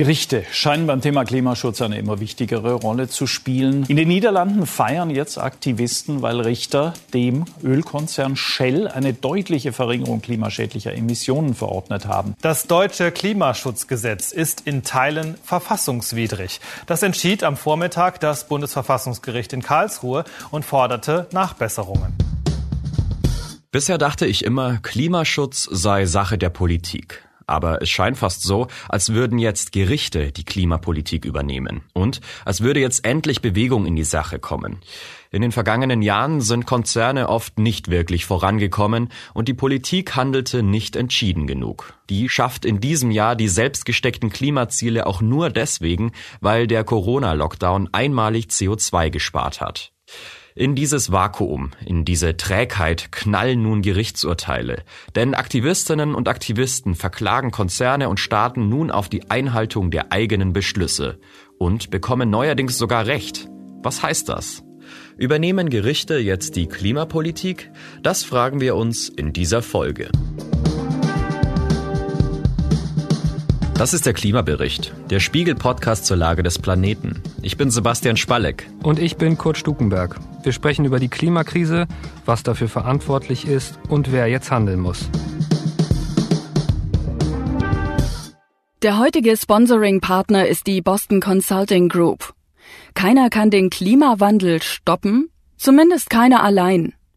Gerichte scheinen beim Thema Klimaschutz eine immer wichtigere Rolle zu spielen. In den Niederlanden feiern jetzt Aktivisten, weil Richter dem Ölkonzern Shell eine deutliche Verringerung klimaschädlicher Emissionen verordnet haben. Das deutsche Klimaschutzgesetz ist in Teilen verfassungswidrig. Das entschied am Vormittag das Bundesverfassungsgericht in Karlsruhe und forderte Nachbesserungen. Bisher dachte ich immer, Klimaschutz sei Sache der Politik aber es scheint fast so, als würden jetzt Gerichte die Klimapolitik übernehmen und als würde jetzt endlich Bewegung in die Sache kommen. In den vergangenen Jahren sind Konzerne oft nicht wirklich vorangekommen und die Politik handelte nicht entschieden genug. Die schafft in diesem Jahr die selbstgesteckten Klimaziele auch nur deswegen, weil der Corona-Lockdown einmalig CO2 gespart hat. In dieses Vakuum, in diese Trägheit knallen nun Gerichtsurteile. Denn Aktivistinnen und Aktivisten verklagen Konzerne und Staaten nun auf die Einhaltung der eigenen Beschlüsse und bekommen neuerdings sogar Recht. Was heißt das? Übernehmen Gerichte jetzt die Klimapolitik? Das fragen wir uns in dieser Folge. Das ist der Klimabericht, der Spiegel-Podcast zur Lage des Planeten. Ich bin Sebastian Spalleck. Und ich bin Kurt Stukenberg. Wir sprechen über die Klimakrise, was dafür verantwortlich ist und wer jetzt handeln muss. Der heutige Sponsoring-Partner ist die Boston Consulting Group. Keiner kann den Klimawandel stoppen, zumindest keiner allein.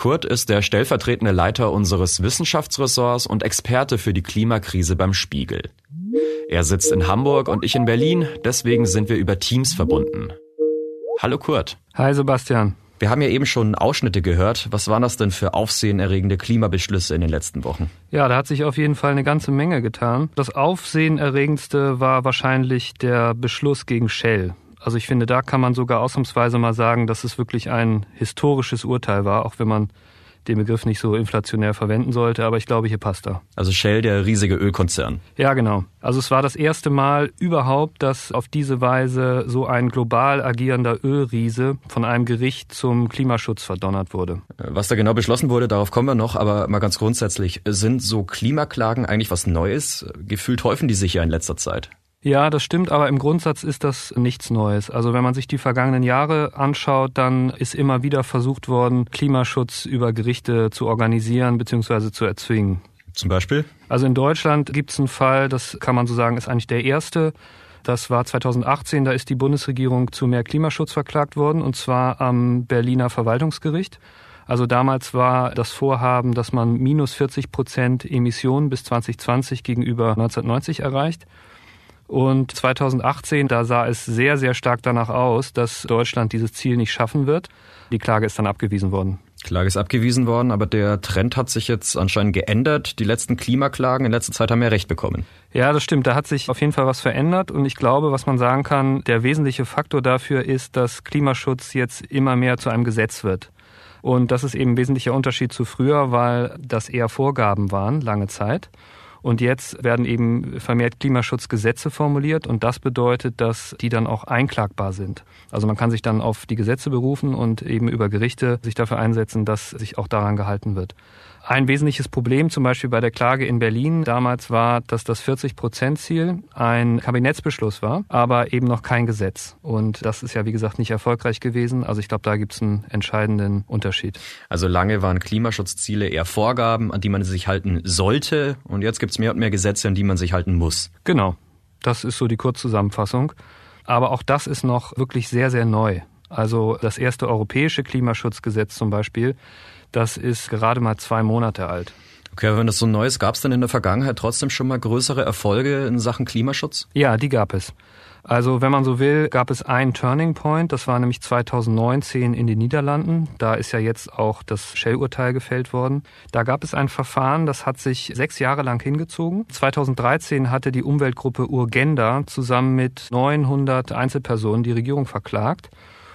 Kurt ist der stellvertretende Leiter unseres Wissenschaftsressorts und Experte für die Klimakrise beim Spiegel. Er sitzt in Hamburg und ich in Berlin, deswegen sind wir über Teams verbunden. Hallo Kurt. Hi Sebastian. Wir haben ja eben schon Ausschnitte gehört. Was waren das denn für aufsehenerregende Klimabeschlüsse in den letzten Wochen? Ja, da hat sich auf jeden Fall eine ganze Menge getan. Das aufsehenerregendste war wahrscheinlich der Beschluss gegen Shell. Also ich finde, da kann man sogar ausnahmsweise mal sagen, dass es wirklich ein historisches Urteil war, auch wenn man den Begriff nicht so inflationär verwenden sollte, aber ich glaube, hier passt er. Also Shell, der riesige Ölkonzern. Ja, genau. Also es war das erste Mal überhaupt, dass auf diese Weise so ein global agierender Ölriese von einem Gericht zum Klimaschutz verdonnert wurde. Was da genau beschlossen wurde, darauf kommen wir noch, aber mal ganz grundsätzlich, sind so Klimaklagen eigentlich was Neues? Gefühlt häufen die sich ja in letzter Zeit. Ja, das stimmt, aber im Grundsatz ist das nichts Neues. Also wenn man sich die vergangenen Jahre anschaut, dann ist immer wieder versucht worden, Klimaschutz über Gerichte zu organisieren bzw. zu erzwingen. Zum Beispiel? Also in Deutschland gibt es einen Fall, das kann man so sagen, ist eigentlich der erste. Das war 2018, da ist die Bundesregierung zu mehr Klimaschutz verklagt worden, und zwar am Berliner Verwaltungsgericht. Also damals war das Vorhaben, dass man minus 40 Prozent Emissionen bis 2020 gegenüber 1990 erreicht. Und 2018, da sah es sehr, sehr stark danach aus, dass Deutschland dieses Ziel nicht schaffen wird. Die Klage ist dann abgewiesen worden. Klage ist abgewiesen worden, aber der Trend hat sich jetzt anscheinend geändert. Die letzten Klimaklagen in letzter Zeit haben ja recht bekommen. Ja, das stimmt. Da hat sich auf jeden Fall was verändert. Und ich glaube, was man sagen kann, der wesentliche Faktor dafür ist, dass Klimaschutz jetzt immer mehr zu einem Gesetz wird. Und das ist eben ein wesentlicher Unterschied zu früher, weil das eher Vorgaben waren, lange Zeit. Und jetzt werden eben vermehrt Klimaschutzgesetze formuliert und das bedeutet, dass die dann auch einklagbar sind. Also man kann sich dann auf die Gesetze berufen und eben über Gerichte sich dafür einsetzen, dass sich auch daran gehalten wird. Ein wesentliches Problem zum Beispiel bei der Klage in Berlin damals war, dass das 40-Prozent-Ziel ein Kabinettsbeschluss war, aber eben noch kein Gesetz. Und das ist ja, wie gesagt, nicht erfolgreich gewesen. Also ich glaube, da gibt es einen entscheidenden Unterschied. Also lange waren Klimaschutzziele eher Vorgaben, an die man sich halten sollte. Und jetzt gibt es mehr und mehr Gesetze, an die man sich halten muss. Genau. Das ist so die Kurzzusammenfassung. Aber auch das ist noch wirklich sehr, sehr neu. Also das erste europäische Klimaschutzgesetz zum Beispiel, das ist gerade mal zwei Monate alt. Okay, wenn das so neu ist, gab es denn in der Vergangenheit trotzdem schon mal größere Erfolge in Sachen Klimaschutz? Ja, die gab es. Also wenn man so will, gab es einen Turning Point, das war nämlich 2019 in den Niederlanden. Da ist ja jetzt auch das Shell-Urteil gefällt worden. Da gab es ein Verfahren, das hat sich sechs Jahre lang hingezogen. 2013 hatte die Umweltgruppe Urgenda zusammen mit 900 Einzelpersonen die Regierung verklagt.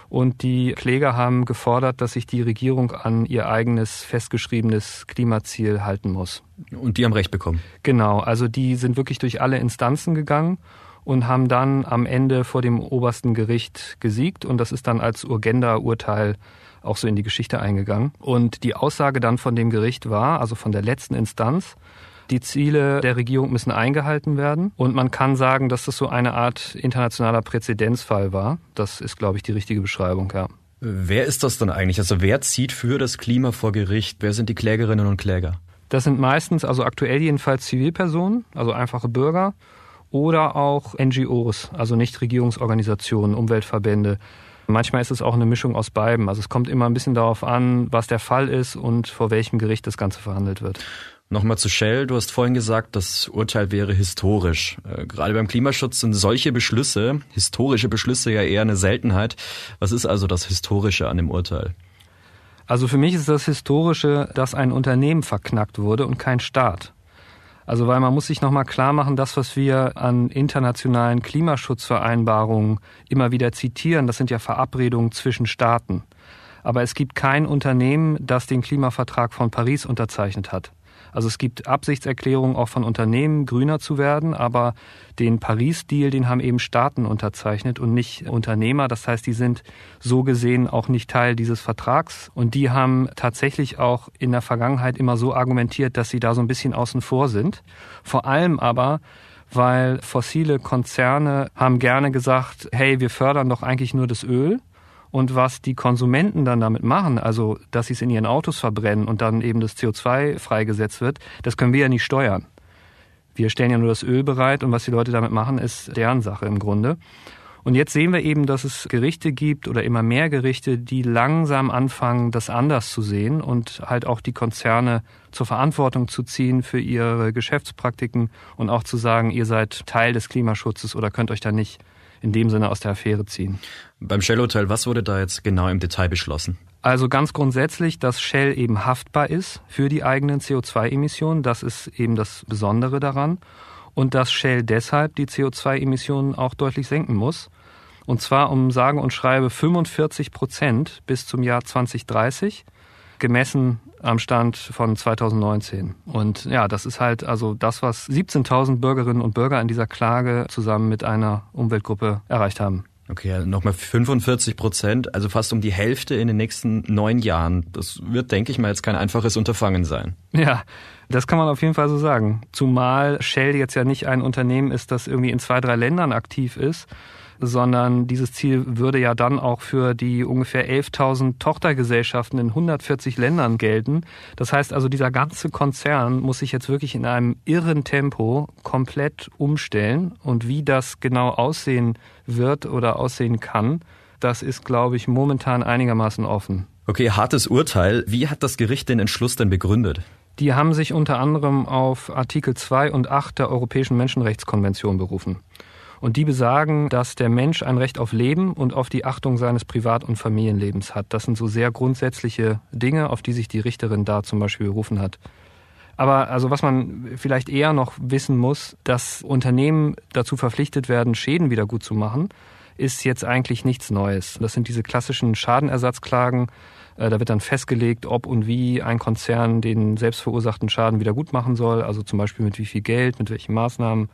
Und die Kläger haben gefordert, dass sich die Regierung an ihr eigenes festgeschriebenes Klimaziel halten muss. Und die haben Recht bekommen. Genau, also die sind wirklich durch alle Instanzen gegangen und haben dann am Ende vor dem obersten Gericht gesiegt und das ist dann als Urgenda-Urteil auch so in die Geschichte eingegangen. Und die Aussage dann von dem Gericht war, also von der letzten Instanz, die Ziele der Regierung müssen eingehalten werden. Und man kann sagen, dass das so eine Art internationaler Präzedenzfall war. Das ist, glaube ich, die richtige Beschreibung, ja. Wer ist das dann eigentlich? Also wer zieht für das Klima vor Gericht? Wer sind die Klägerinnen und Kläger? Das sind meistens, also aktuell jedenfalls Zivilpersonen, also einfache Bürger oder auch NGOs, also Nichtregierungsorganisationen, Umweltverbände. Manchmal ist es auch eine Mischung aus beiden. Also es kommt immer ein bisschen darauf an, was der Fall ist und vor welchem Gericht das Ganze verhandelt wird. Nochmal zu Shell. Du hast vorhin gesagt, das Urteil wäre historisch. Äh, gerade beim Klimaschutz sind solche Beschlüsse, historische Beschlüsse ja eher eine Seltenheit. Was ist also das Historische an dem Urteil? Also für mich ist das Historische, dass ein Unternehmen verknackt wurde und kein Staat. Also weil man muss sich nochmal klar machen, das, was wir an internationalen Klimaschutzvereinbarungen immer wieder zitieren, das sind ja Verabredungen zwischen Staaten. Aber es gibt kein Unternehmen, das den Klimavertrag von Paris unterzeichnet hat. Also es gibt Absichtserklärungen auch von Unternehmen, grüner zu werden, aber den Paris-Deal, den haben eben Staaten unterzeichnet und nicht Unternehmer. Das heißt, die sind so gesehen auch nicht Teil dieses Vertrags. Und die haben tatsächlich auch in der Vergangenheit immer so argumentiert, dass sie da so ein bisschen außen vor sind. Vor allem aber, weil fossile Konzerne haben gerne gesagt, hey, wir fördern doch eigentlich nur das Öl. Und was die Konsumenten dann damit machen, also dass sie es in ihren Autos verbrennen und dann eben das CO2 freigesetzt wird, das können wir ja nicht steuern. Wir stellen ja nur das Öl bereit und was die Leute damit machen, ist deren Sache im Grunde. Und jetzt sehen wir eben, dass es Gerichte gibt oder immer mehr Gerichte, die langsam anfangen, das anders zu sehen und halt auch die Konzerne zur Verantwortung zu ziehen für ihre Geschäftspraktiken und auch zu sagen, ihr seid Teil des Klimaschutzes oder könnt euch da nicht in dem Sinne aus der Affäre ziehen. Beim Shell-Urteil, was wurde da jetzt genau im Detail beschlossen? Also ganz grundsätzlich, dass Shell eben haftbar ist für die eigenen CO2-Emissionen. Das ist eben das Besondere daran. Und dass Shell deshalb die CO2-Emissionen auch deutlich senken muss. Und zwar um sage und schreibe 45 Prozent bis zum Jahr 2030, gemessen am Stand von 2019. Und ja, das ist halt also das, was 17.000 Bürgerinnen und Bürger in dieser Klage zusammen mit einer Umweltgruppe erreicht haben. Okay, nochmal 45 Prozent, also fast um die Hälfte in den nächsten neun Jahren. Das wird, denke ich mal, jetzt kein einfaches Unterfangen sein. Ja, das kann man auf jeden Fall so sagen. Zumal Shell jetzt ja nicht ein Unternehmen ist, das irgendwie in zwei, drei Ländern aktiv ist, sondern dieses Ziel würde ja dann auch für die ungefähr 11.000 Tochtergesellschaften in 140 Ländern gelten. Das heißt also, dieser ganze Konzern muss sich jetzt wirklich in einem irren Tempo komplett umstellen. Und wie das genau aussehen wird oder aussehen kann, das ist, glaube ich, momentan einigermaßen offen. Okay, hartes Urteil. Wie hat das Gericht den Entschluss denn begründet? Die haben sich unter anderem auf Artikel 2 und 8 der Europäischen Menschenrechtskonvention berufen. Und die besagen, dass der Mensch ein Recht auf Leben und auf die Achtung seines Privat- und Familienlebens hat. Das sind so sehr grundsätzliche Dinge, auf die sich die Richterin da zum Beispiel berufen hat. Aber also was man vielleicht eher noch wissen muss, dass Unternehmen dazu verpflichtet werden, Schäden wieder gut zu machen, ist jetzt eigentlich nichts Neues. Das sind diese klassischen Schadenersatzklagen. Äh, da wird dann festgelegt, ob und wie ein Konzern den selbstverursachten Schaden wieder gut machen soll. Also zum Beispiel mit wie viel Geld, mit welchen Maßnahmen.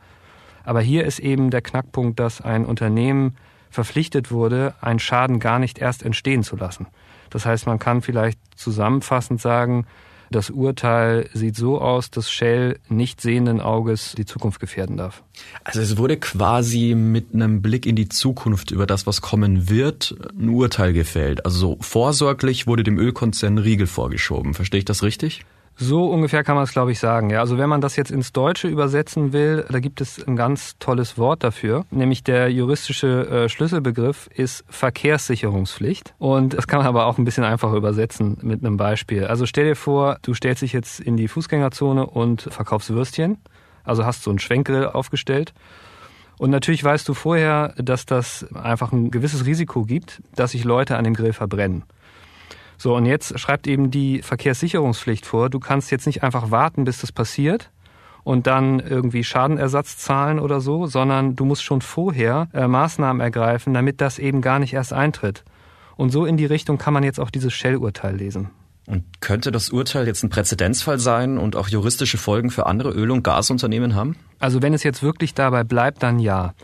Aber hier ist eben der Knackpunkt, dass ein Unternehmen verpflichtet wurde, einen Schaden gar nicht erst entstehen zu lassen. Das heißt, man kann vielleicht zusammenfassend sagen, das Urteil sieht so aus, dass Shell nicht sehenden Auges die Zukunft gefährden darf. Also es wurde quasi mit einem Blick in die Zukunft über das, was kommen wird, ein Urteil gefällt. Also so vorsorglich wurde dem Ölkonzern Riegel vorgeschoben. Verstehe ich das richtig? So ungefähr kann man es, glaube ich, sagen. Ja, also wenn man das jetzt ins Deutsche übersetzen will, da gibt es ein ganz tolles Wort dafür, nämlich der juristische äh, Schlüsselbegriff ist Verkehrssicherungspflicht. Und das kann man aber auch ein bisschen einfacher übersetzen mit einem Beispiel. Also stell dir vor, du stellst dich jetzt in die Fußgängerzone und verkaufst Würstchen. Also hast so einen Schwenkgrill aufgestellt. Und natürlich weißt du vorher, dass das einfach ein gewisses Risiko gibt, dass sich Leute an dem Grill verbrennen. So, und jetzt schreibt eben die Verkehrssicherungspflicht vor, du kannst jetzt nicht einfach warten, bis das passiert und dann irgendwie Schadenersatz zahlen oder so, sondern du musst schon vorher äh, Maßnahmen ergreifen, damit das eben gar nicht erst eintritt. Und so in die Richtung kann man jetzt auch dieses Shell-Urteil lesen. Und könnte das Urteil jetzt ein Präzedenzfall sein und auch juristische Folgen für andere Öl- und Gasunternehmen haben? Also wenn es jetzt wirklich dabei bleibt, dann ja.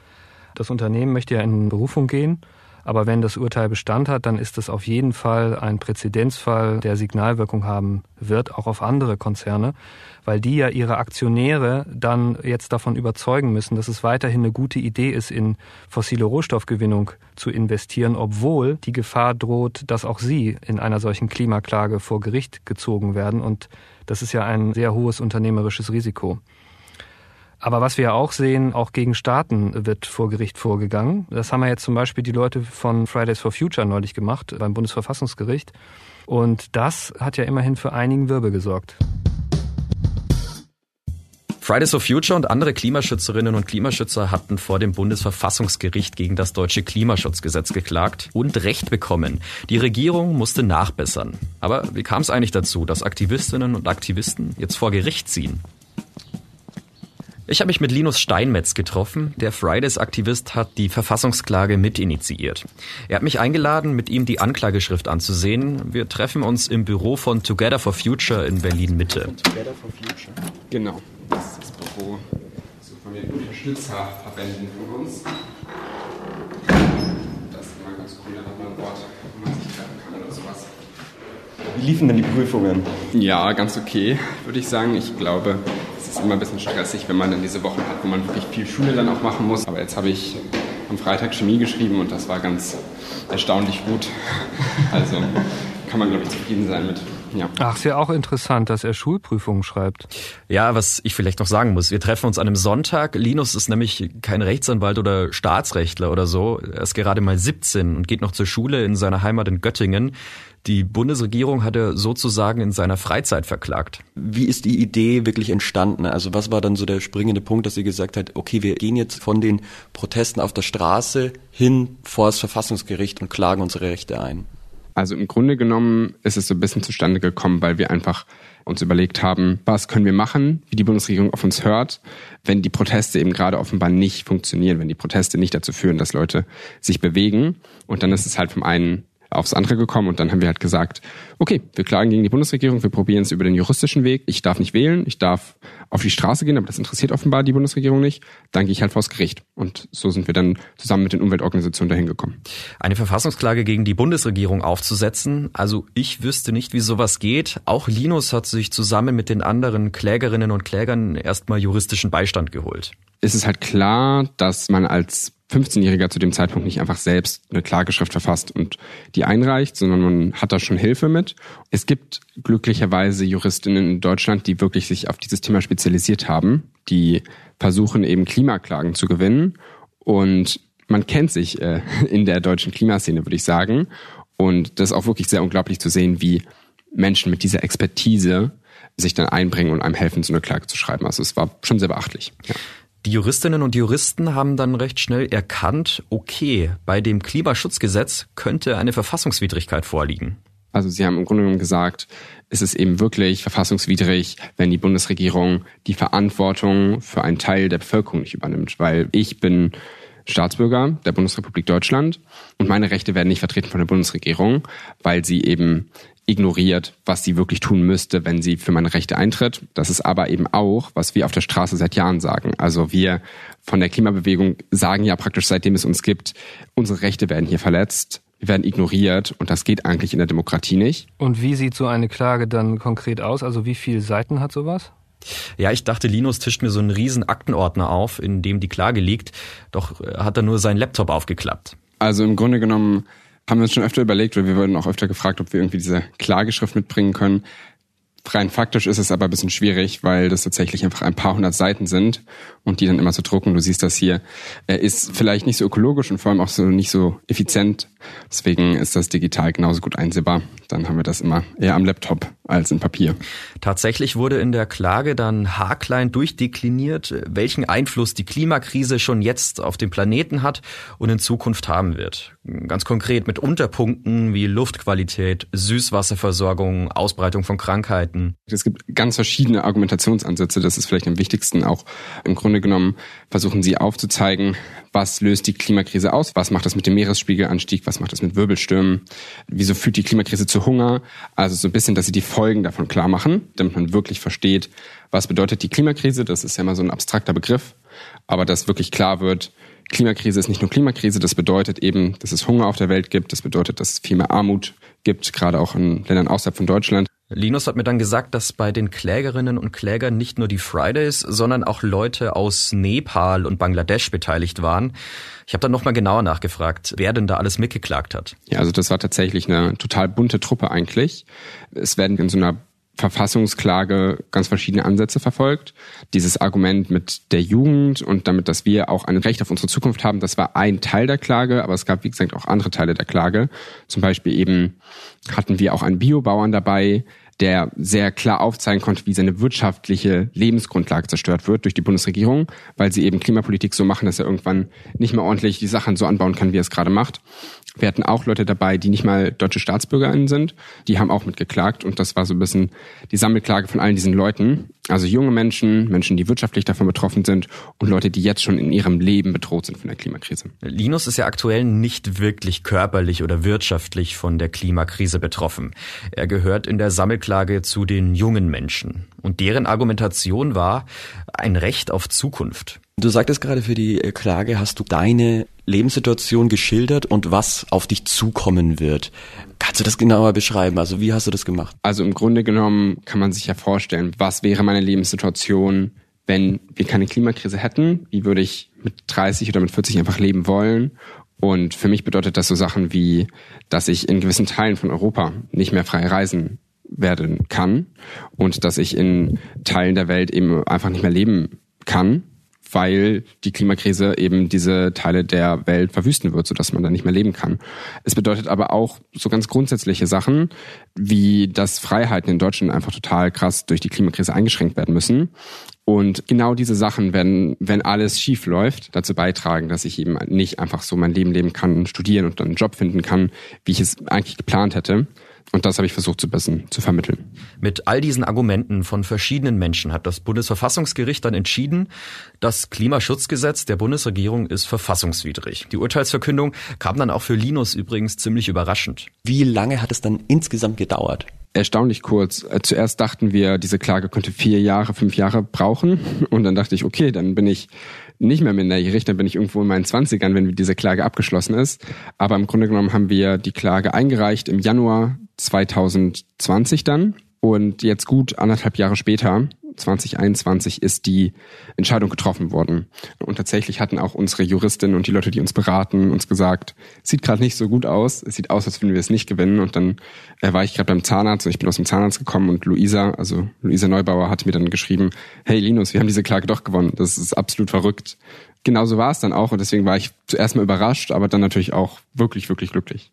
Das Unternehmen möchte ja in Berufung gehen aber wenn das Urteil Bestand hat, dann ist es auf jeden Fall ein Präzedenzfall, der Signalwirkung haben wird, auch auf andere Konzerne, weil die ja ihre Aktionäre dann jetzt davon überzeugen müssen, dass es weiterhin eine gute Idee ist, in fossile Rohstoffgewinnung zu investieren, obwohl die Gefahr droht, dass auch sie in einer solchen Klimaklage vor Gericht gezogen werden. Und das ist ja ein sehr hohes unternehmerisches Risiko. Aber was wir auch sehen, auch gegen Staaten wird vor Gericht vorgegangen. Das haben ja jetzt zum Beispiel die Leute von Fridays for Future neulich gemacht beim Bundesverfassungsgericht. Und das hat ja immerhin für einigen Wirbel gesorgt. Fridays for Future und andere Klimaschützerinnen und Klimaschützer hatten vor dem Bundesverfassungsgericht gegen das deutsche Klimaschutzgesetz geklagt und Recht bekommen. Die Regierung musste nachbessern. Aber wie kam es eigentlich dazu, dass Aktivistinnen und Aktivisten jetzt vor Gericht ziehen? Ich habe mich mit Linus Steinmetz getroffen. Der Fridays-Aktivist hat die Verfassungsklage mitinitiiert. Er hat mich eingeladen, mit ihm die Anklageschrift anzusehen. Wir treffen uns im Büro von Together for Future in Berlin-Mitte. Together for Future? Genau, das ist das Büro so von den Unterstützerverbänden von uns. Das ist immer ganz cool, da hat man ein Wort, wo man sich treffen kann oder sowas. Wie liefen denn die Prüfungen? Ja, ganz okay, würde ich sagen. Ich glaube, ist immer ein bisschen stressig, wenn man dann diese Wochen hat, wo man wirklich viel Schule dann auch machen muss. Aber jetzt habe ich am Freitag Chemie geschrieben und das war ganz erstaunlich gut. Also kann man, glaube ich, zufrieden sein mit. Ja. Ach, ist ja auch interessant, dass er Schulprüfungen schreibt. Ja, was ich vielleicht noch sagen muss, wir treffen uns an einem Sonntag. Linus ist nämlich kein Rechtsanwalt oder Staatsrechtler oder so. Er ist gerade mal 17 und geht noch zur Schule in seiner Heimat in Göttingen. Die Bundesregierung hat er sozusagen in seiner Freizeit verklagt. Wie ist die Idee wirklich entstanden? Also was war dann so der springende Punkt, dass sie gesagt hat, okay, wir gehen jetzt von den Protesten auf der Straße hin vor das Verfassungsgericht und klagen unsere Rechte ein? Also im Grunde genommen ist es so ein bisschen zustande gekommen, weil wir einfach uns überlegt haben, was können wir machen, wie die Bundesregierung auf uns hört, wenn die Proteste eben gerade offenbar nicht funktionieren, wenn die Proteste nicht dazu führen, dass Leute sich bewegen. Und dann ist es halt vom einen aufs andere gekommen und dann haben wir halt gesagt, okay, wir klagen gegen die Bundesregierung, wir probieren es über den juristischen Weg. Ich darf nicht wählen, ich darf auf die Straße gehen, aber das interessiert offenbar die Bundesregierung nicht. Dann gehe ich halt vors Gericht. Und so sind wir dann zusammen mit den Umweltorganisationen dahin gekommen. Eine Verfassungsklage gegen die Bundesregierung aufzusetzen, also ich wüsste nicht, wie sowas geht. Auch Linus hat sich zusammen mit den anderen Klägerinnen und Klägern erstmal juristischen Beistand geholt. Es ist halt klar, dass man als 15-Jähriger zu dem Zeitpunkt nicht einfach selbst eine Klageschrift verfasst und die einreicht, sondern man hat da schon Hilfe mit. Es gibt glücklicherweise Juristinnen in Deutschland, die wirklich sich auf dieses Thema spezialisiert haben, die versuchen eben Klimaklagen zu gewinnen und man kennt sich äh, in der deutschen Klimaszene, würde ich sagen. Und das ist auch wirklich sehr unglaublich zu sehen, wie Menschen mit dieser Expertise sich dann einbringen und einem helfen, so eine Klage zu schreiben. Also es war schon sehr beachtlich. Ja. Die Juristinnen und Juristen haben dann recht schnell erkannt, okay, bei dem Klimaschutzgesetz könnte eine Verfassungswidrigkeit vorliegen. Also sie haben im Grunde genommen gesagt, es ist eben wirklich verfassungswidrig, wenn die Bundesregierung die Verantwortung für einen Teil der Bevölkerung nicht übernimmt. Weil ich bin Staatsbürger der Bundesrepublik Deutschland und meine Rechte werden nicht vertreten von der Bundesregierung, weil sie eben ignoriert, was sie wirklich tun müsste, wenn sie für meine Rechte eintritt. Das ist aber eben auch, was wir auf der Straße seit Jahren sagen. Also wir von der Klimabewegung sagen ja praktisch, seitdem es uns gibt, unsere Rechte werden hier verletzt. Wir werden ignoriert und das geht eigentlich in der Demokratie nicht. Und wie sieht so eine Klage dann konkret aus? Also wie viele Seiten hat sowas? Ja, ich dachte, Linus tischt mir so einen riesen Aktenordner auf, in dem die Klage liegt. Doch äh, hat er nur seinen Laptop aufgeklappt. Also im Grunde genommen haben wir uns schon öfter überlegt, weil wir wurden auch öfter gefragt, ob wir irgendwie diese Klageschrift mitbringen können. Rein faktisch ist es aber ein bisschen schwierig, weil das tatsächlich einfach ein paar hundert Seiten sind und die dann immer zu drucken. Du siehst das hier. Er ist vielleicht nicht so ökologisch und vor allem auch so nicht so effizient. Deswegen ist das digital genauso gut einsehbar. Dann haben wir das immer eher am Laptop als in Papier. Tatsächlich wurde in der Klage dann haarklein durchdekliniert, welchen Einfluss die Klimakrise schon jetzt auf den Planeten hat und in Zukunft haben wird. Ganz konkret mit Unterpunkten wie Luftqualität, Süßwasserversorgung, Ausbreitung von Krankheiten. Es gibt ganz verschiedene Argumentationsansätze. Das ist vielleicht am wichtigsten auch. Im Grunde genommen versuchen sie aufzuzeigen, was löst die Klimakrise aus? Was macht das mit dem Meeresspiegelanstieg? Was macht das mit Wirbelstürmen? Wieso führt die Klimakrise zu Hunger? Also so ein bisschen, dass sie die Folgen davon klar machen, damit man wirklich versteht, was bedeutet die Klimakrise. Das ist ja immer so ein abstrakter Begriff. Aber dass wirklich klar wird, Klimakrise ist nicht nur Klimakrise, das bedeutet eben, dass es Hunger auf der Welt gibt, das bedeutet, dass es viel mehr Armut gibt, gerade auch in Ländern außerhalb von Deutschland. Linus hat mir dann gesagt, dass bei den Klägerinnen und Klägern nicht nur die Fridays, sondern auch Leute aus Nepal und Bangladesch beteiligt waren. Ich habe dann nochmal genauer nachgefragt, wer denn da alles mitgeklagt hat. Ja, also das war tatsächlich eine total bunte Truppe eigentlich. Es werden in so einer Verfassungsklage ganz verschiedene Ansätze verfolgt. Dieses Argument mit der Jugend und damit, dass wir auch ein Recht auf unsere Zukunft haben, das war ein Teil der Klage, aber es gab, wie gesagt, auch andere Teile der Klage. Zum Beispiel eben hatten wir auch einen Biobauern dabei, der sehr klar aufzeigen konnte, wie seine wirtschaftliche Lebensgrundlage zerstört wird durch die Bundesregierung, weil sie eben Klimapolitik so machen, dass er irgendwann nicht mehr ordentlich die Sachen so anbauen kann, wie er es gerade macht. Wir hatten auch Leute dabei, die nicht mal deutsche StaatsbürgerInnen sind. Die haben auch mitgeklagt und das war so ein bisschen die Sammelklage von allen diesen Leuten. Also junge Menschen, Menschen, die wirtschaftlich davon betroffen sind und Leute, die jetzt schon in ihrem Leben bedroht sind von der Klimakrise. Linus ist ja aktuell nicht wirklich körperlich oder wirtschaftlich von der Klimakrise betroffen. Er gehört in der Sammelklage zu den jungen Menschen. Und deren Argumentation war ein Recht auf Zukunft. Du sagtest gerade, für die Klage hast du deine Lebenssituation geschildert und was auf dich zukommen wird. Kannst du das genauer beschreiben? Also wie hast du das gemacht? Also im Grunde genommen kann man sich ja vorstellen, was wäre meine Lebenssituation, wenn wir keine Klimakrise hätten? Wie würde ich mit 30 oder mit 40 einfach leben wollen? Und für mich bedeutet das so Sachen wie, dass ich in gewissen Teilen von Europa nicht mehr frei reisen werden kann und dass ich in Teilen der Welt eben einfach nicht mehr leben kann weil die Klimakrise eben diese Teile der Welt verwüsten wird, sodass man da nicht mehr leben kann. Es bedeutet aber auch so ganz grundsätzliche Sachen, wie dass Freiheiten in Deutschland einfach total krass durch die Klimakrise eingeschränkt werden müssen. Und genau diese Sachen werden, wenn alles schief läuft, dazu beitragen, dass ich eben nicht einfach so mein Leben leben kann, studieren und dann einen Job finden kann, wie ich es eigentlich geplant hätte. Und das habe ich versucht zu bisschen zu vermitteln. Mit all diesen Argumenten von verschiedenen Menschen hat das Bundesverfassungsgericht dann entschieden, das Klimaschutzgesetz der Bundesregierung ist verfassungswidrig. Die Urteilsverkündung kam dann auch für Linus übrigens ziemlich überraschend. Wie lange hat es dann insgesamt gedauert? Erstaunlich kurz. Äh, zuerst dachten wir, diese Klage könnte vier Jahre, fünf Jahre brauchen. Und dann dachte ich, okay, dann bin ich nicht mehr minderjährig, dann bin ich irgendwo in meinen Zwanzigern, wenn diese Klage abgeschlossen ist. Aber im Grunde genommen haben wir die Klage eingereicht im Januar 2020 dann. Und jetzt gut anderthalb Jahre später 2021 ist die Entscheidung getroffen worden. Und tatsächlich hatten auch unsere Juristinnen und die Leute, die uns beraten, uns gesagt, sieht gerade nicht so gut aus. Es sieht aus, als würden wir es nicht gewinnen. Und dann äh, war ich gerade beim Zahnarzt und ich bin aus dem Zahnarzt gekommen und Luisa, also Luisa Neubauer, hat mir dann geschrieben, hey Linus, wir haben diese Klage doch gewonnen. Das ist absolut verrückt. Genauso war es dann auch und deswegen war ich zuerst mal überrascht, aber dann natürlich auch wirklich, wirklich glücklich.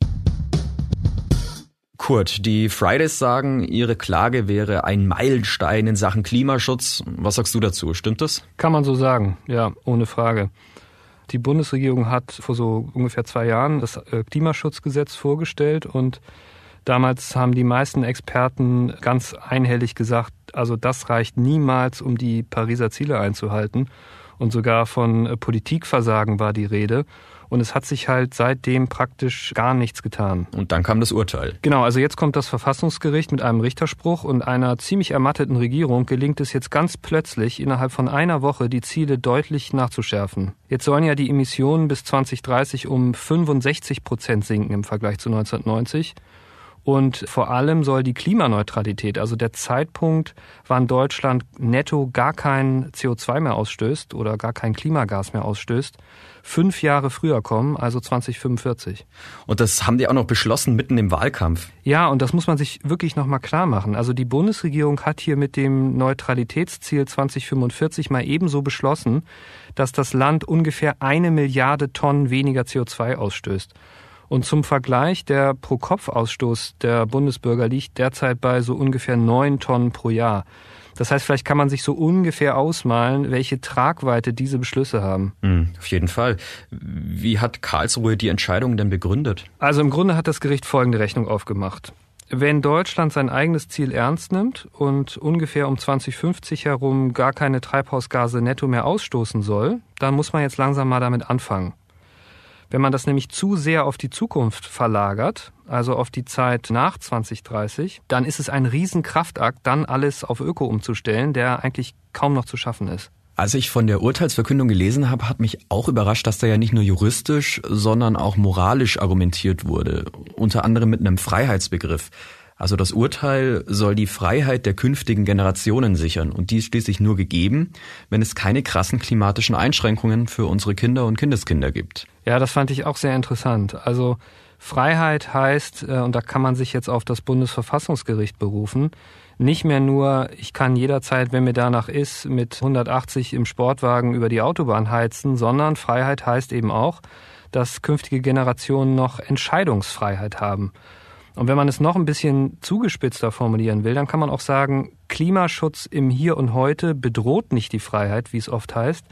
Kurt, die Fridays sagen, ihre Klage wäre ein Meilenstein in Sachen Klimaschutz. Was sagst du dazu? Stimmt das? Kann man so sagen, ja, ohne Frage. Die Bundesregierung hat vor so ungefähr zwei Jahren das äh, Klimaschutzgesetz vorgestellt und damals haben die meisten Experten ganz einhellig gesagt, also das reicht niemals, um die Pariser Ziele einzuhalten. Und sogar von äh, Politikversagen war die Rede. Und es hat sich halt seitdem praktisch gar nichts getan. Und dann kam das Urteil. Genau, also jetzt kommt das Verfassungsgericht mit einem Richterspruch und einer ziemlich ermatteten Regierung gelingt es jetzt ganz plötzlich innerhalb von einer Woche die Ziele deutlich nachzuschärfen. Jetzt sollen ja die Emissionen bis 2030 um 65 Prozent sinken im Vergleich zu 1990. Und vor allem soll die Klimaneutralität, also der Zeitpunkt, wann Deutschland netto gar kein CO2 mehr ausstößt oder gar kein Klimagas mehr ausstößt, fünf Jahre früher kommen, also 2045. Und das haben die auch noch beschlossen mitten im Wahlkampf. Ja, und das muss man sich wirklich nochmal klar machen. Also die Bundesregierung hat hier mit dem Neutralitätsziel 2045 mal ebenso beschlossen, dass das Land ungefähr eine Milliarde Tonnen weniger CO2 ausstößt. Und zum Vergleich, der Pro-Kopf-Ausstoß der Bundesbürger liegt derzeit bei so ungefähr neun Tonnen pro Jahr. Das heißt, vielleicht kann man sich so ungefähr ausmalen, welche Tragweite diese Beschlüsse haben. Mhm, auf jeden Fall. Wie hat Karlsruhe die Entscheidung denn begründet? Also im Grunde hat das Gericht folgende Rechnung aufgemacht. Wenn Deutschland sein eigenes Ziel ernst nimmt und ungefähr um 2050 herum gar keine Treibhausgase netto mehr ausstoßen soll, dann muss man jetzt langsam mal damit anfangen. Wenn man das nämlich zu sehr auf die Zukunft verlagert, also auf die Zeit nach 2030, dann ist es ein Riesenkraftakt, dann alles auf Öko umzustellen, der eigentlich kaum noch zu schaffen ist. Als ich von der Urteilsverkündung gelesen habe, hat mich auch überrascht, dass da ja nicht nur juristisch, sondern auch moralisch argumentiert wurde, unter anderem mit einem Freiheitsbegriff. Also das Urteil soll die Freiheit der künftigen Generationen sichern und die ist schließlich nur gegeben, wenn es keine krassen klimatischen Einschränkungen für unsere Kinder und Kindeskinder gibt. Ja, das fand ich auch sehr interessant. Also Freiheit heißt, äh, und da kann man sich jetzt auf das Bundesverfassungsgericht berufen, nicht mehr nur, ich kann jederzeit, wenn mir danach ist, mit 180 im Sportwagen über die Autobahn heizen, sondern Freiheit heißt eben auch, dass künftige Generationen noch Entscheidungsfreiheit haben. Und wenn man es noch ein bisschen zugespitzter formulieren will, dann kann man auch sagen, Klimaschutz im Hier und Heute bedroht nicht die Freiheit, wie es oft heißt,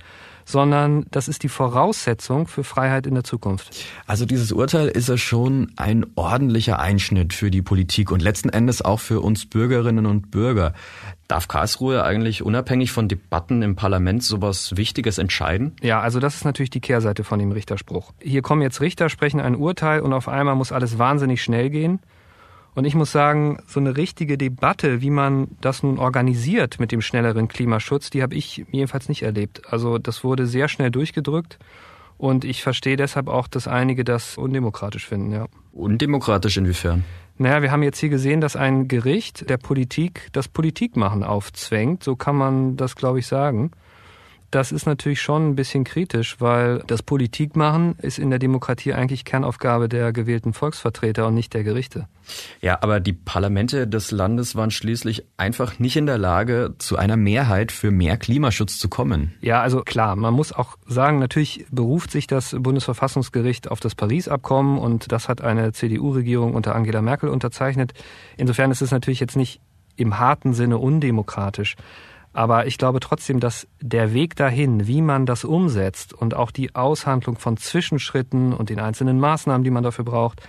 sondern das ist die Voraussetzung für Freiheit in der Zukunft. Also dieses Urteil ist ja schon ein ordentlicher Einschnitt für die Politik und letzten Endes auch für uns Bürgerinnen und Bürger. Darf Karlsruhe eigentlich unabhängig von Debatten im Parlament sowas Wichtiges entscheiden? Ja, also das ist natürlich die Kehrseite von dem Richterspruch. Hier kommen jetzt Richter, sprechen ein Urteil und auf einmal muss alles wahnsinnig schnell gehen. Und ich muss sagen, so eine richtige Debatte, wie man das nun organisiert mit dem schnelleren Klimaschutz, die habe ich jedenfalls nicht erlebt. Also das wurde sehr schnell durchgedrückt. Und ich verstehe deshalb auch, dass einige das undemokratisch finden, ja. Undemokratisch inwiefern? Naja, wir haben jetzt hier gesehen, dass ein Gericht der Politik das Politikmachen aufzwängt. So kann man das, glaube ich, sagen. Das ist natürlich schon ein bisschen kritisch, weil das Politikmachen ist in der Demokratie eigentlich Kernaufgabe der gewählten Volksvertreter und nicht der Gerichte. Ja, aber die Parlamente des Landes waren schließlich einfach nicht in der Lage, zu einer Mehrheit für mehr Klimaschutz zu kommen. Ja, also klar, man muss auch sagen, natürlich beruft sich das Bundesverfassungsgericht auf das Paris-Abkommen und das hat eine CDU-Regierung unter Angela Merkel unterzeichnet. Insofern ist es natürlich jetzt nicht im harten Sinne undemokratisch. Aber ich glaube trotzdem, dass der Weg dahin, wie man das umsetzt und auch die Aushandlung von Zwischenschritten und den einzelnen Maßnahmen, die man dafür braucht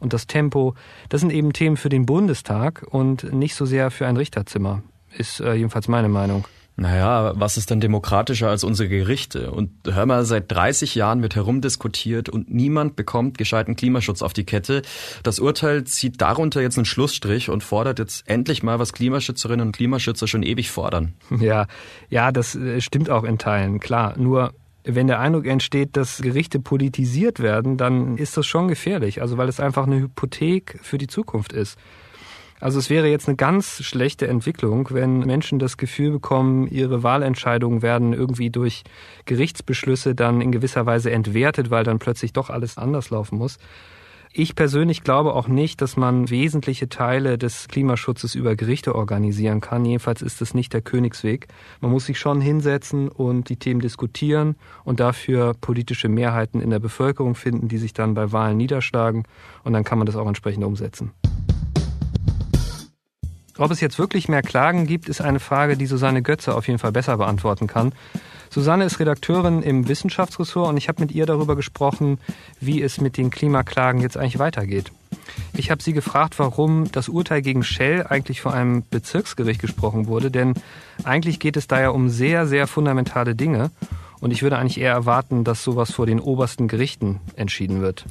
und das Tempo, das sind eben Themen für den Bundestag und nicht so sehr für ein Richterzimmer, ist äh, jedenfalls meine Meinung. Naja, was ist denn demokratischer als unsere Gerichte? Und hör mal, seit 30 Jahren wird herumdiskutiert und niemand bekommt gescheiten Klimaschutz auf die Kette. Das Urteil zieht darunter jetzt einen Schlussstrich und fordert jetzt endlich mal, was Klimaschützerinnen und Klimaschützer schon ewig fordern. Ja, ja, das äh, stimmt auch in Teilen, klar. Nur wenn der Eindruck entsteht, dass Gerichte politisiert werden, dann ist das schon gefährlich. Also weil es einfach eine Hypothek für die Zukunft ist. Also es wäre jetzt eine ganz schlechte Entwicklung, wenn Menschen das Gefühl bekommen, ihre Wahlentscheidungen werden irgendwie durch Gerichtsbeschlüsse dann in gewisser Weise entwertet, weil dann plötzlich doch alles anders laufen muss. Ich persönlich glaube auch nicht, dass man wesentliche Teile des Klimaschutzes über Gerichte organisieren kann. Jedenfalls ist das nicht der Königsweg. Man muss sich schon hinsetzen und die Themen diskutieren und dafür politische Mehrheiten in der Bevölkerung finden, die sich dann bei Wahlen niederschlagen. Und dann kann man das auch entsprechend umsetzen. Ob es jetzt wirklich mehr Klagen gibt, ist eine Frage, die Susanne Götze auf jeden Fall besser beantworten kann. Susanne ist Redakteurin im Wissenschaftsressort und ich habe mit ihr darüber gesprochen, wie es mit den Klimaklagen jetzt eigentlich weitergeht. Ich habe sie gefragt, warum das Urteil gegen Shell eigentlich vor einem Bezirksgericht gesprochen wurde, denn eigentlich geht es da ja um sehr, sehr fundamentale Dinge und ich würde eigentlich eher erwarten, dass sowas vor den obersten Gerichten entschieden wird.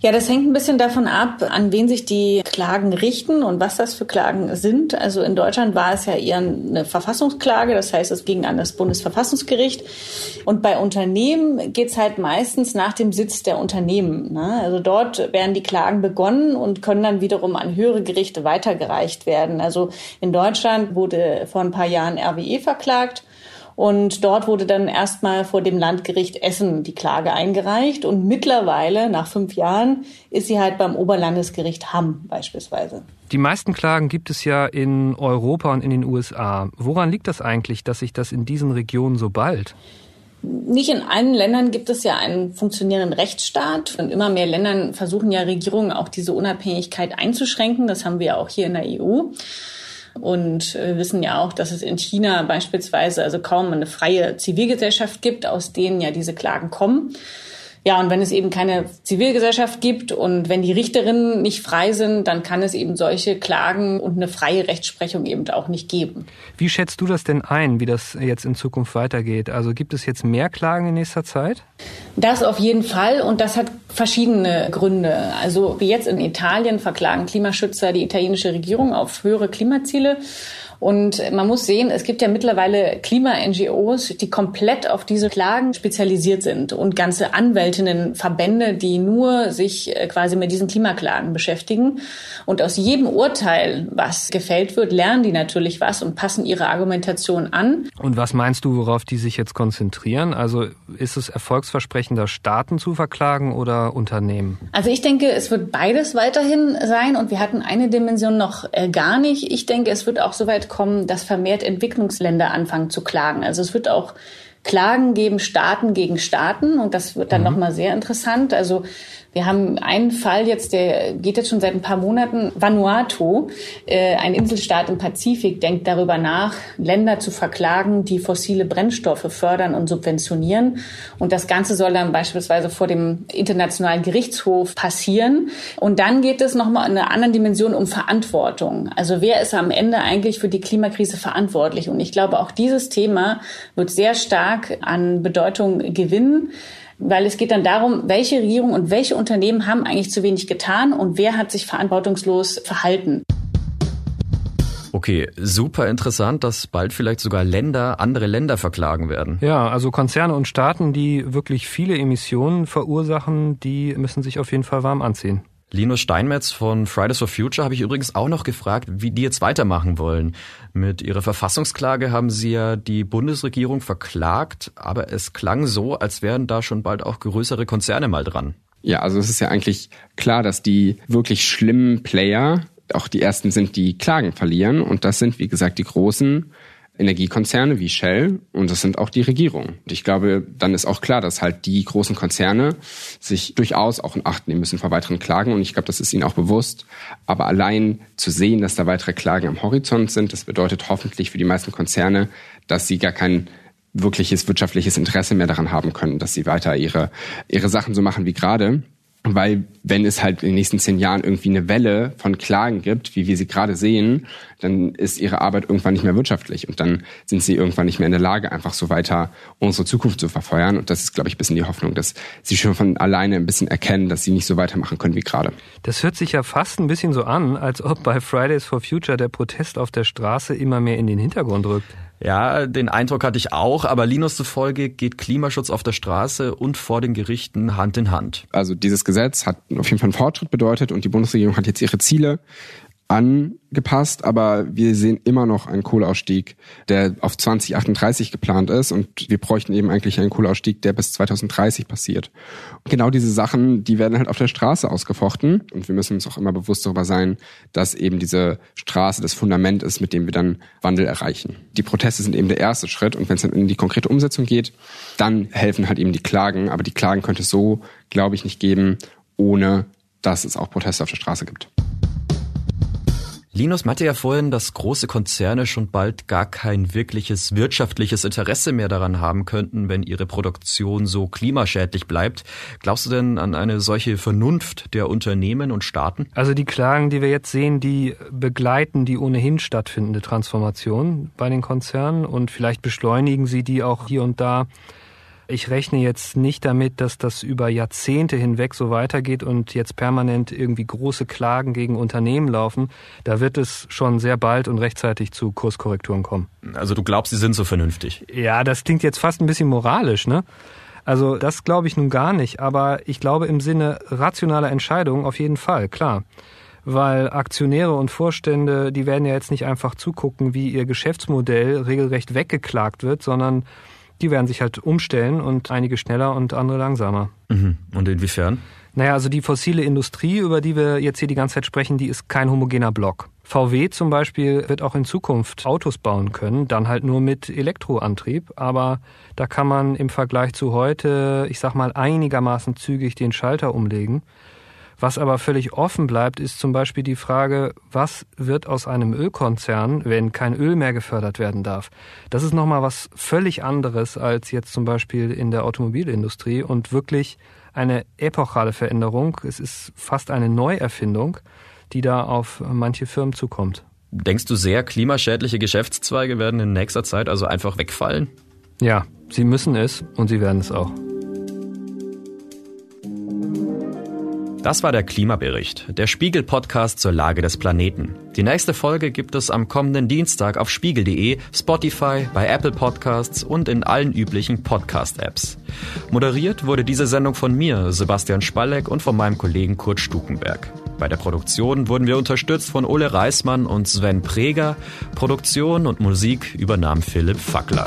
Ja, das hängt ein bisschen davon ab, an wen sich die Klagen richten und was das für Klagen sind. Also in Deutschland war es ja eher eine Verfassungsklage, das heißt, es ging an das Bundesverfassungsgericht. Und bei Unternehmen geht's halt meistens nach dem Sitz der Unternehmen. Ne? Also dort werden die Klagen begonnen und können dann wiederum an höhere Gerichte weitergereicht werden. Also in Deutschland wurde vor ein paar Jahren RWE verklagt. Und dort wurde dann erstmal vor dem Landgericht Essen die Klage eingereicht. Und mittlerweile, nach fünf Jahren, ist sie halt beim Oberlandesgericht Hamm beispielsweise. Die meisten Klagen gibt es ja in Europa und in den USA. Woran liegt das eigentlich, dass sich das in diesen Regionen so bald? Nicht in allen Ländern gibt es ja einen funktionierenden Rechtsstaat. Und immer mehr Ländern versuchen ja Regierungen auch diese Unabhängigkeit einzuschränken. Das haben wir ja auch hier in der EU und wir wissen ja auch, dass es in China beispielsweise also kaum eine freie Zivilgesellschaft gibt, aus denen ja diese Klagen kommen. Ja, und wenn es eben keine Zivilgesellschaft gibt und wenn die Richterinnen nicht frei sind, dann kann es eben solche Klagen und eine freie Rechtsprechung eben auch nicht geben. Wie schätzt du das denn ein, wie das jetzt in Zukunft weitergeht? Also gibt es jetzt mehr Klagen in nächster Zeit? Das auf jeden Fall und das hat verschiedene Gründe. Also wie jetzt in Italien verklagen Klimaschützer die italienische Regierung auf höhere Klimaziele. Und man muss sehen, es gibt ja mittlerweile Klima-NGOs, die komplett auf diese Klagen spezialisiert sind und ganze Anwältinnen, Verbände, die nur sich äh, quasi mit diesen Klimaklagen beschäftigen. Und aus jedem Urteil, was gefällt wird, lernen die natürlich was und passen ihre Argumentation an. Und was meinst du, worauf die sich jetzt konzentrieren? Also ist es erfolgsversprechender, Staaten zu verklagen oder Unternehmen? Also ich denke, es wird beides weiterhin sein und wir hatten eine Dimension noch äh, gar nicht. Ich denke, es wird auch so weit kommen, dass vermehrt Entwicklungsländer anfangen zu klagen. Also es wird auch Klagen geben, Staaten gegen Staaten und das wird dann mhm. nochmal sehr interessant. Also wir haben einen Fall jetzt, der geht jetzt schon seit ein paar Monaten. Vanuatu, äh, ein Inselstaat im Pazifik, denkt darüber nach, Länder zu verklagen, die fossile Brennstoffe fördern und subventionieren. Und das Ganze soll dann beispielsweise vor dem Internationalen Gerichtshof passieren. Und dann geht es nochmal in einer anderen Dimension um Verantwortung. Also wer ist am Ende eigentlich für die Klimakrise verantwortlich? Und ich glaube, auch dieses Thema wird sehr stark an Bedeutung gewinnen weil es geht dann darum, welche Regierung und welche Unternehmen haben eigentlich zu wenig getan und wer hat sich verantwortungslos verhalten. Okay, super interessant, dass bald vielleicht sogar Länder andere Länder verklagen werden. Ja, also Konzerne und Staaten, die wirklich viele Emissionen verursachen, die müssen sich auf jeden Fall warm anziehen. Linus Steinmetz von Fridays for Future habe ich übrigens auch noch gefragt, wie die jetzt weitermachen wollen. Mit ihrer Verfassungsklage haben sie ja die Bundesregierung verklagt, aber es klang so, als wären da schon bald auch größere Konzerne mal dran. Ja, also es ist ja eigentlich klar, dass die wirklich schlimmen Player auch die ersten sind, die Klagen verlieren. Und das sind, wie gesagt, die großen Energiekonzerne wie Shell und das sind auch die Regierungen. Und ich glaube, dann ist auch klar, dass halt die großen Konzerne sich durchaus auch in Acht nehmen müssen vor weiteren Klagen und ich glaube, das ist ihnen auch bewusst. Aber allein zu sehen, dass da weitere Klagen am Horizont sind, das bedeutet hoffentlich für die meisten Konzerne, dass sie gar kein wirkliches wirtschaftliches Interesse mehr daran haben können, dass sie weiter ihre, ihre Sachen so machen wie gerade. Weil wenn es halt in den nächsten zehn Jahren irgendwie eine Welle von Klagen gibt, wie wir sie gerade sehen, dann ist ihre Arbeit irgendwann nicht mehr wirtschaftlich und dann sind sie irgendwann nicht mehr in der Lage, einfach so weiter unsere Zukunft zu verfeuern. Und das ist, glaube ich, ein bisschen die Hoffnung, dass sie schon von alleine ein bisschen erkennen, dass sie nicht so weitermachen können wie gerade. Das hört sich ja fast ein bisschen so an, als ob bei Fridays for Future der Protest auf der Straße immer mehr in den Hintergrund rückt. Ja, den Eindruck hatte ich auch, aber Linus zufolge geht Klimaschutz auf der Straße und vor den Gerichten Hand in Hand. Also dieses Gesetz hat auf jeden Fall einen Fortschritt bedeutet und die Bundesregierung hat jetzt ihre Ziele angepasst, aber wir sehen immer noch einen Kohleausstieg, der auf 2038 geplant ist und wir bräuchten eben eigentlich einen Kohleausstieg, der bis 2030 passiert. Und genau diese Sachen, die werden halt auf der Straße ausgefochten und wir müssen uns auch immer bewusst darüber sein, dass eben diese Straße das Fundament ist, mit dem wir dann Wandel erreichen. Die Proteste sind eben der erste Schritt und wenn es dann in die konkrete Umsetzung geht, dann helfen halt eben die Klagen, aber die Klagen könnte es so, glaube ich, nicht geben, ohne dass es auch Proteste auf der Straße gibt. Linus meinte ja vorhin, dass große Konzerne schon bald gar kein wirkliches wirtschaftliches Interesse mehr daran haben könnten, wenn ihre Produktion so klimaschädlich bleibt. Glaubst du denn an eine solche Vernunft der Unternehmen und Staaten? Also die Klagen, die wir jetzt sehen, die begleiten die ohnehin stattfindende Transformation bei den Konzernen und vielleicht beschleunigen sie die auch hier und da Ich rechne jetzt nicht damit, dass das über Jahrzehnte hinweg so weitergeht und jetzt permanent irgendwie große Klagen gegen Unternehmen laufen. Da wird es schon sehr bald und rechtzeitig zu Kurskorrekturen kommen. Also du glaubst, sie sind so vernünftig? Ja, das klingt jetzt fast ein bisschen moralisch, ne? Also das glaube ich nun gar nicht, aber ich glaube im Sinne rationaler Entscheidungen auf jeden Fall, klar. Weil Aktionäre und Vorstände, die werden ja jetzt nicht einfach zugucken, wie ihr Geschäftsmodell regelrecht weggeklagt wird, sondern die werden sich halt umstellen und einige schneller und andere langsamer. Mhm. Und inwiefern? Naja, also die fossile Industrie, über die wir jetzt hier die ganze Zeit sprechen, die ist kein homogener Block. VW zum Beispiel wird auch in Zukunft Autos bauen können, dann halt nur mit Elektroantrieb, aber da kann man im Vergleich zu heute, ich sag mal, einigermaßen zügig den Schalter umlegen. Was aber völlig offen bleibt, ist zum Beispiel die Frage, was wird aus einem Ölkonzern, wenn kein Öl mehr gefördert werden darf? Das ist nochmal was völlig anderes als jetzt zum Beispiel in der Automobilindustrie und wirklich eine epochale Veränderung. Es ist fast eine Neuerfindung, die da auf manche Firmen zukommt. Denkst du sehr, klimaschädliche Geschäftszweige werden in nächster Zeit also einfach wegfallen? Ja, sie müssen es und sie werden es auch. Das war der Klimabericht, der Spiegel-Podcast zur Lage des Planeten. Die nächste Folge gibt es am kommenden Dienstag auf spiegel.de, Spotify, bei Apple Podcasts und in allen üblichen Podcast-Apps. Moderiert wurde diese Sendung von mir, Sebastian Spalleck, und von meinem Kollegen Kurt Stukenberg. Bei der Produktion wurden wir unterstützt von Ole Reismann und Sven Preger. Produktion und Musik übernahm Philipp Fackler.